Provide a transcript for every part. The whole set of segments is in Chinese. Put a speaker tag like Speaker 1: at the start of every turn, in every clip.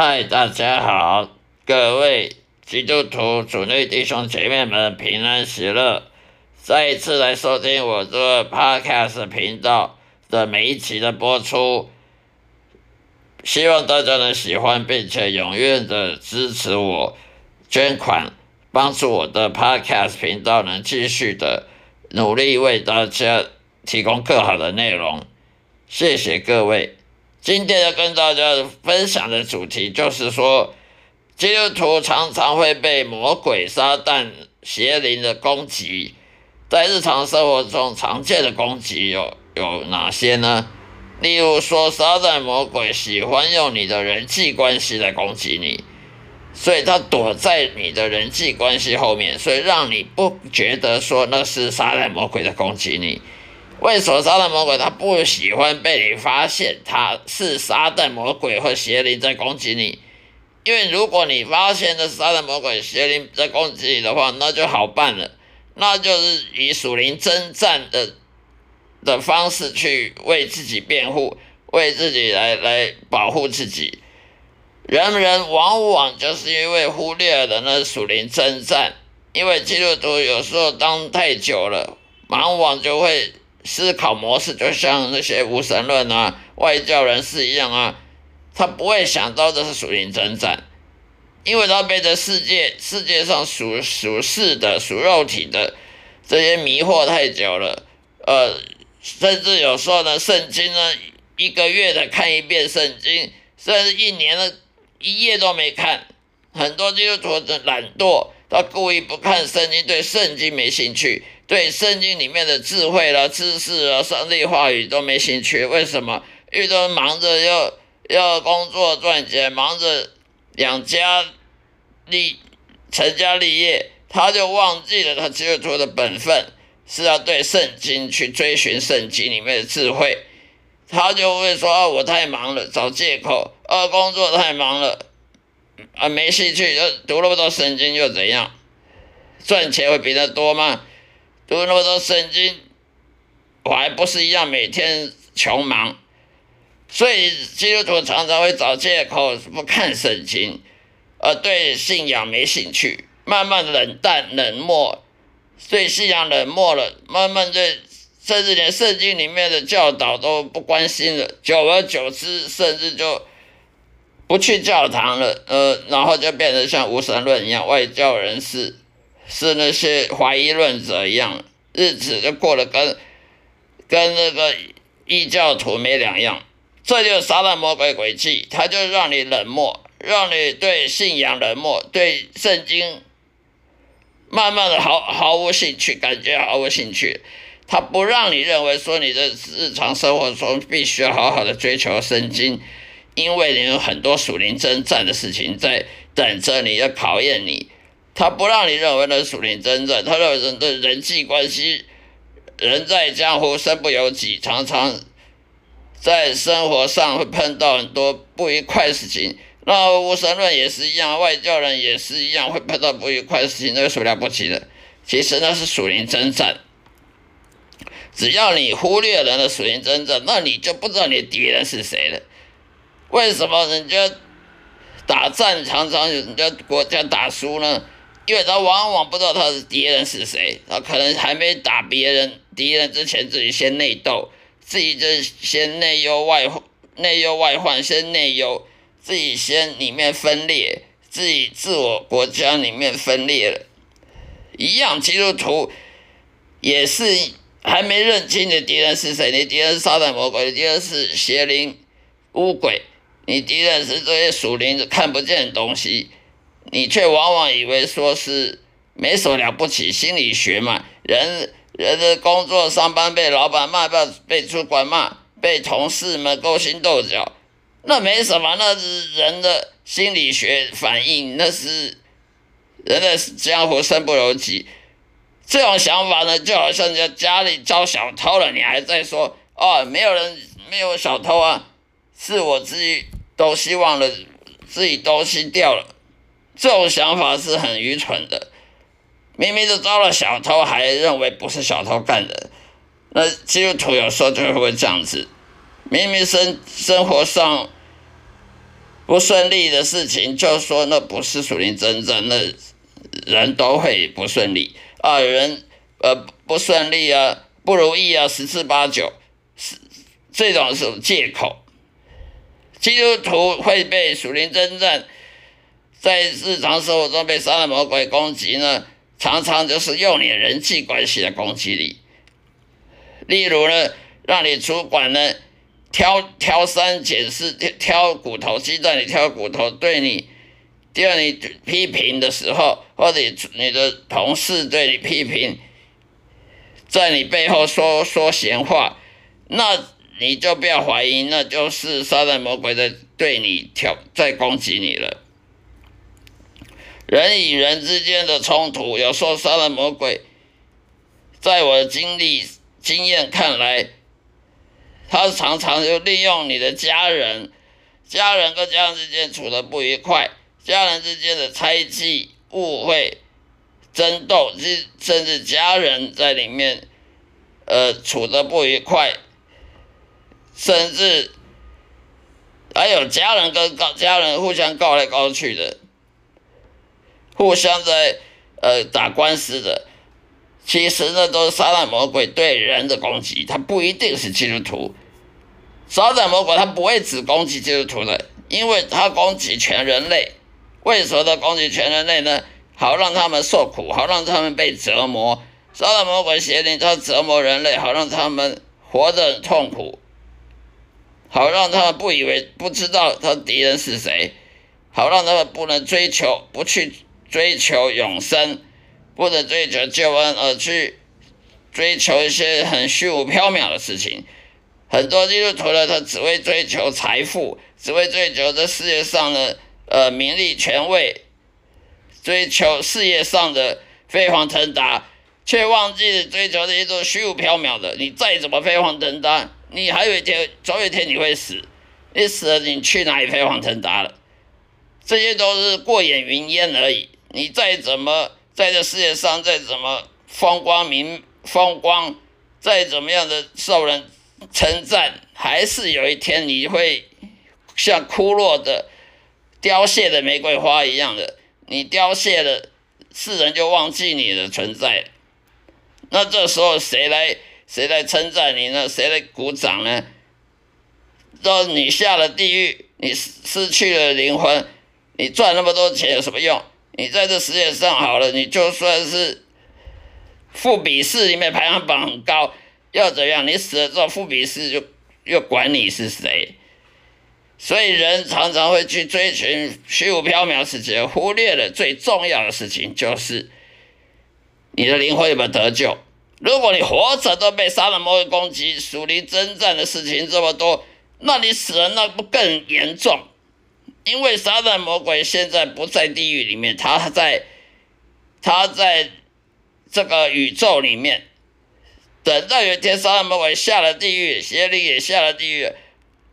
Speaker 1: 嗨，大家好，各位基督徒、主内弟兄姐妹们平安喜乐！再一次来收听我这个 Podcast 频道的每一期的播出，希望大家能喜欢，并且踊跃的支持我，捐款帮助我的 Podcast 频道能继续的努力为大家提供更好的内容。谢谢各位。今天要跟大家分享的主题就是说，基督徒常常会被魔鬼、撒旦、邪灵的攻击。在日常生活中常见的攻击有有哪些呢？例如说，撒旦魔鬼喜欢用你的人际关系来攻击你，所以他躲在你的人际关系后面，所以让你不觉得说那是撒旦魔鬼在攻击你。为什么撒旦魔鬼他不喜欢被你发现他是撒旦魔鬼或邪灵在攻击你？因为如果你发现的是撒旦魔鬼邪灵在攻击你的话，那就好办了，那就是以属灵征战的的方式去为自己辩护，为自己来来保护自己。人人往往就是因为忽略了那属灵征战，因为基督徒有时候当太久了，往往就会。思考模式就像那些无神论啊、外教人士一样啊，他不会想到这是属灵征战，因为他被这世界世界上属属世的、属肉体的这些迷惑太久了，呃，甚至有时候呢，圣经呢，一个月的看一遍圣经，甚至一年的一页都没看，很多基督徒的懒惰，他故意不看圣经，对圣经没兴趣。对圣经里面的智慧啦、知识啊、上帝话语都没兴趣，为什么？因为都忙着要要工作赚钱，忙着养家立成家立业，他就忘记了他基督徒的本分是要对圣经去追寻圣经里面的智慧，他就会说啊，我太忙了，找借口，啊，工作太忙了，啊，没兴趣，就读那么多圣经又怎样？赚钱会比他多吗？读那么多圣经，我还不是一样每天穷忙，所以基督徒常常会找借口不看圣经，而对信仰没兴趣，慢慢冷淡冷漠，对信仰冷漠了，慢慢对甚至连圣经里面的教导都不关心了，久而久之，甚至就不去教堂了，呃，然后就变得像无神论一样，外教人士。是那些怀疑论者一样，日子就过得跟跟那个异教徒没两样。这就是撒旦魔鬼诡计，他就让你冷漠，让你对信仰冷漠，对圣经慢慢的毫毫无兴趣，感觉毫无兴趣。他不让你认为说你的日常生活中必须要好好的追求圣经，因为你有很多属灵征战的事情在等着你，要考验你。他不让你认为那是属灵征战，他认为人的人际关系，人在江湖身不由己，常常在生活上会碰到很多不愉快事情。那无神论也是一样，外教人也是一样，会碰到不愉快事情，那有什么了不起的？其实那是属灵征战。只要你忽略了那属灵征战，那你就不知道你的敌人是谁了。为什么人家打战常常人家国家打输呢？因为他往往不知道他的敌人是谁，他可能还没打别人敌人之前，自己先内斗，自己就先内忧外内忧外患，先内忧，自己先里面分裂，自己自我国家里面分裂了。一样，基督徒也是还没认清你的敌人是谁，你敌人是撒旦魔鬼，你敌人是邪灵污鬼，你敌人是这些属灵看不见的东西。你却往往以为说是没什么了不起，心理学嘛，人人的工作上班被老板骂，被被主管骂，被同事们勾心斗角，那没什么，那是人的心理学反应，那是人的江湖身不由己。这种想法呢，就好像在家里招小偷了，你还在说哦，没有人没有小偷啊，是我自己都希望了，自己东西掉了。这种想法是很愚蠢的，明明就遭了小偷，还认为不是小偷干的。那基督徒有时候就会这样子，明明生生活上不顺利的事情，就说那不是属灵真正，那人都会不顺利啊，人呃不顺利啊，不如意啊，十之八九是这种是借口。基督徒会被属灵争战，在日常生活中被撒旦魔鬼攻击呢，常常就是用你人际关系的攻击你。例如呢，让你主管呢。挑挑三拣四，挑挑骨头，鸡蛋里挑骨头，对你，第二你批评的时候，或者你的同事对你批评，在你背后说说闲话，那你就不要怀疑，那就是撒旦魔鬼在对你挑，在攻击你了。人与人之间的冲突，有时候撒旦魔鬼，在我的经历经验看来。他常常就利用你的家人，家人跟家人之间处的不愉快，家人之间的猜忌、误会、争斗，甚甚至家人在里面，呃，处的不愉快，甚至还有家人跟告家人互相告来告去的，互相在呃打官司的。其实那都是撒旦魔鬼对人的攻击，他不一定是基督徒。撒旦魔鬼他不会只攻击基督徒的，因为他攻击全人类。为什么他攻击全人类呢？好让他们受苦，好让他们被折磨。撒旦魔鬼邪灵他折磨人类，好让他们活得痛苦，好让他们不以为不知道他敌人是谁，好让他们不能追求，不去追求永生。不能追求救恩，而去追求一些很虚无缥缈的事情。很多基督徒呢，他只会追求财富，只会追求这世界上的呃名利权位，追求事业上的飞黄腾达，却忘记了追求这些都虚无缥缈的。你再怎么飞黄腾达，你还有一天，总有一天你会死。你死了，你去哪里飞黄腾达了？这些都是过眼云烟而已。你再怎么。在这世界上，再怎么风光明风光，再怎么样的受人称赞，还是有一天你会像枯落的、凋谢的玫瑰花一样的，你凋谢了，世人就忘记你的存在。那这时候谁来谁来称赞你呢？谁来鼓掌呢？说你下了地狱，你失去了灵魂，你赚那么多钱有什么用？你在这世界上好了，你就算是富比士里面排行榜很高，要怎样？你死了之后，富比士就又管你是谁。所以人常常会去追寻虚无缥缈的事情，忽略了最重要的事情，就是你的灵魂有没有得救。如果你活着都被撒旦魔鬼攻击，属灵征战的事情这么多，那你死了那不更严重？因为撒旦魔鬼现在不在地狱里面，他在，他在这个宇宙里面，等到有一天撒旦魔鬼下了地狱，邪灵也下了地狱，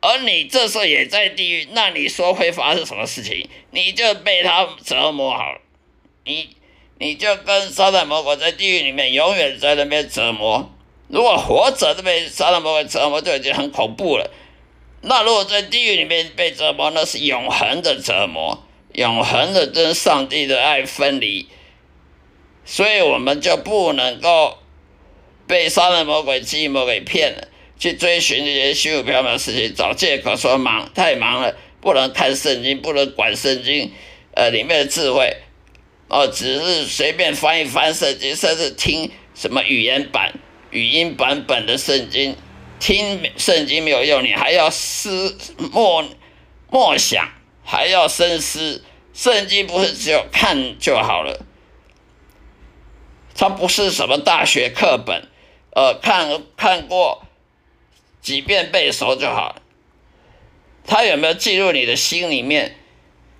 Speaker 1: 而你这时候也在地狱，那你说会发生什么事情？你就被他折磨好，你你就跟撒旦魔鬼在地狱里面永远在那边折磨。如果活着都被撒旦魔鬼折磨，就已经很恐怖了。那如果在地狱里面被折磨，那是永恒的折磨，永恒的跟上帝的爱分离，所以我们就不能够被撒旦魔鬼、计谋给骗了，去追寻这些虚无缥缈的事情，找借口说忙太忙了，不能看圣经，不能管圣经，呃，里面的智慧，哦，只是随便翻一翻圣经，甚至听什么语言版、语音版本的圣经。听圣经没有用，你还要思默默想，还要深思。圣经不是只有看就好了，它不是什么大学课本，呃，看看过几遍背熟就好了。它有没有进入你的心里面，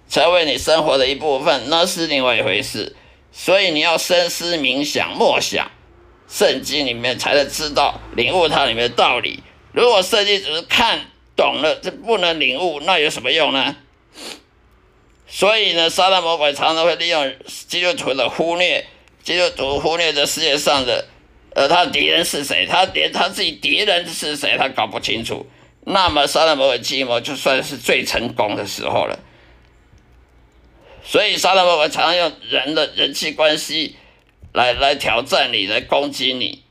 Speaker 1: 成为你生活的一部分，那是另外一回事。所以你要深思冥想、默想。圣经里面才能知道领悟它里面的道理。如果圣经只是看懂了，这不能领悟，那有什么用呢？所以呢，撒旦魔鬼常常会利用基督徒的忽略，基督徒忽略这世界上的，呃，他的敌人是谁？他连他自己敌人是谁，他搞不清楚。那么撒旦魔鬼计谋就算是最成功的时候了。所以沙旦魔鬼常常用人的人际关系来来挑战你，来攻击你。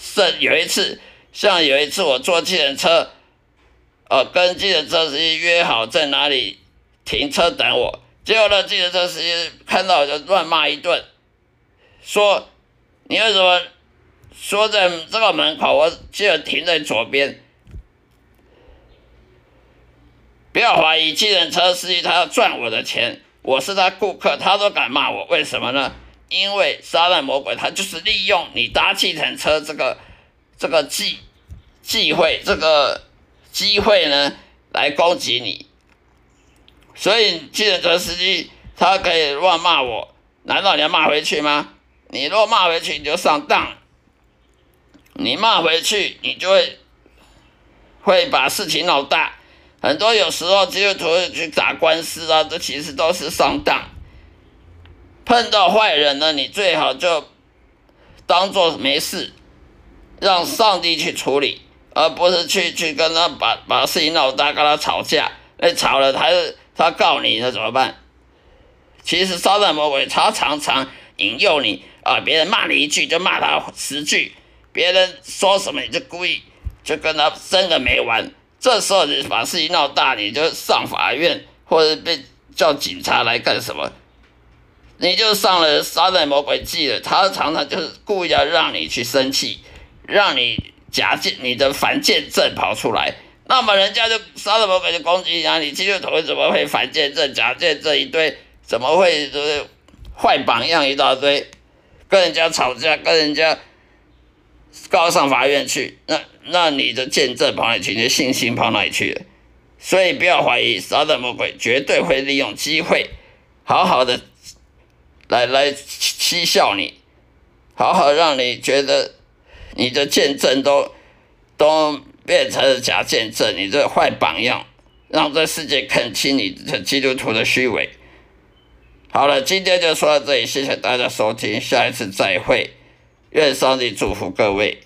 Speaker 1: 是有一次，像有一次我坐计程车，呃，跟计程车司机约好在哪里停车等我，结果呢，计程车司机看到我就乱骂一顿，说你为什么说在这个门口，我记得停在左边。不要怀疑，计程车司机他要赚我的钱，我是他顾客，他都敢骂我，为什么呢？因为撒旦魔鬼他就是利用你搭计程车这个这个机机会这个机会呢来攻击你，所以计程车司机他可以乱骂我，难道你要骂回去吗？你若骂回去，你就上当，你骂回去，你就会会把事情闹大。很多有时候基督徒去打官司啊，这其实都是上当。碰到坏人呢，你最好就当做没事，让上帝去处理，而不是去去跟他把把事情闹大，跟他吵架。那吵了他他告你，那怎么办？其实撒旦魔鬼他常常引诱你啊，别人骂你一句就骂他十句，别人说什么你就故意就跟他争个没完。这时候你把事情闹大，你就上法院或者被叫警察来干什么？你就上了撒旦魔鬼计了。他常常就是故意要让你去生气，让你假见你的反见证跑出来。那么人家就撒旦魔鬼就攻击你，你基督徒怎么会反见证、假见证一堆？怎么会就是坏榜样一大堆？跟人家吵架，跟人家告上法院去，那？那你的见证跑哪里去？你的信心跑哪里去了？所以不要怀疑，撒旦魔鬼绝对会利用机会，好好的来来欺笑你，好好让你觉得你的见证都都变成了假见证，你这坏榜样，让这世界看清你这基督徒的虚伪。好了，今天就说到这里，谢谢大家收听，下一次再会，愿上帝祝福各位。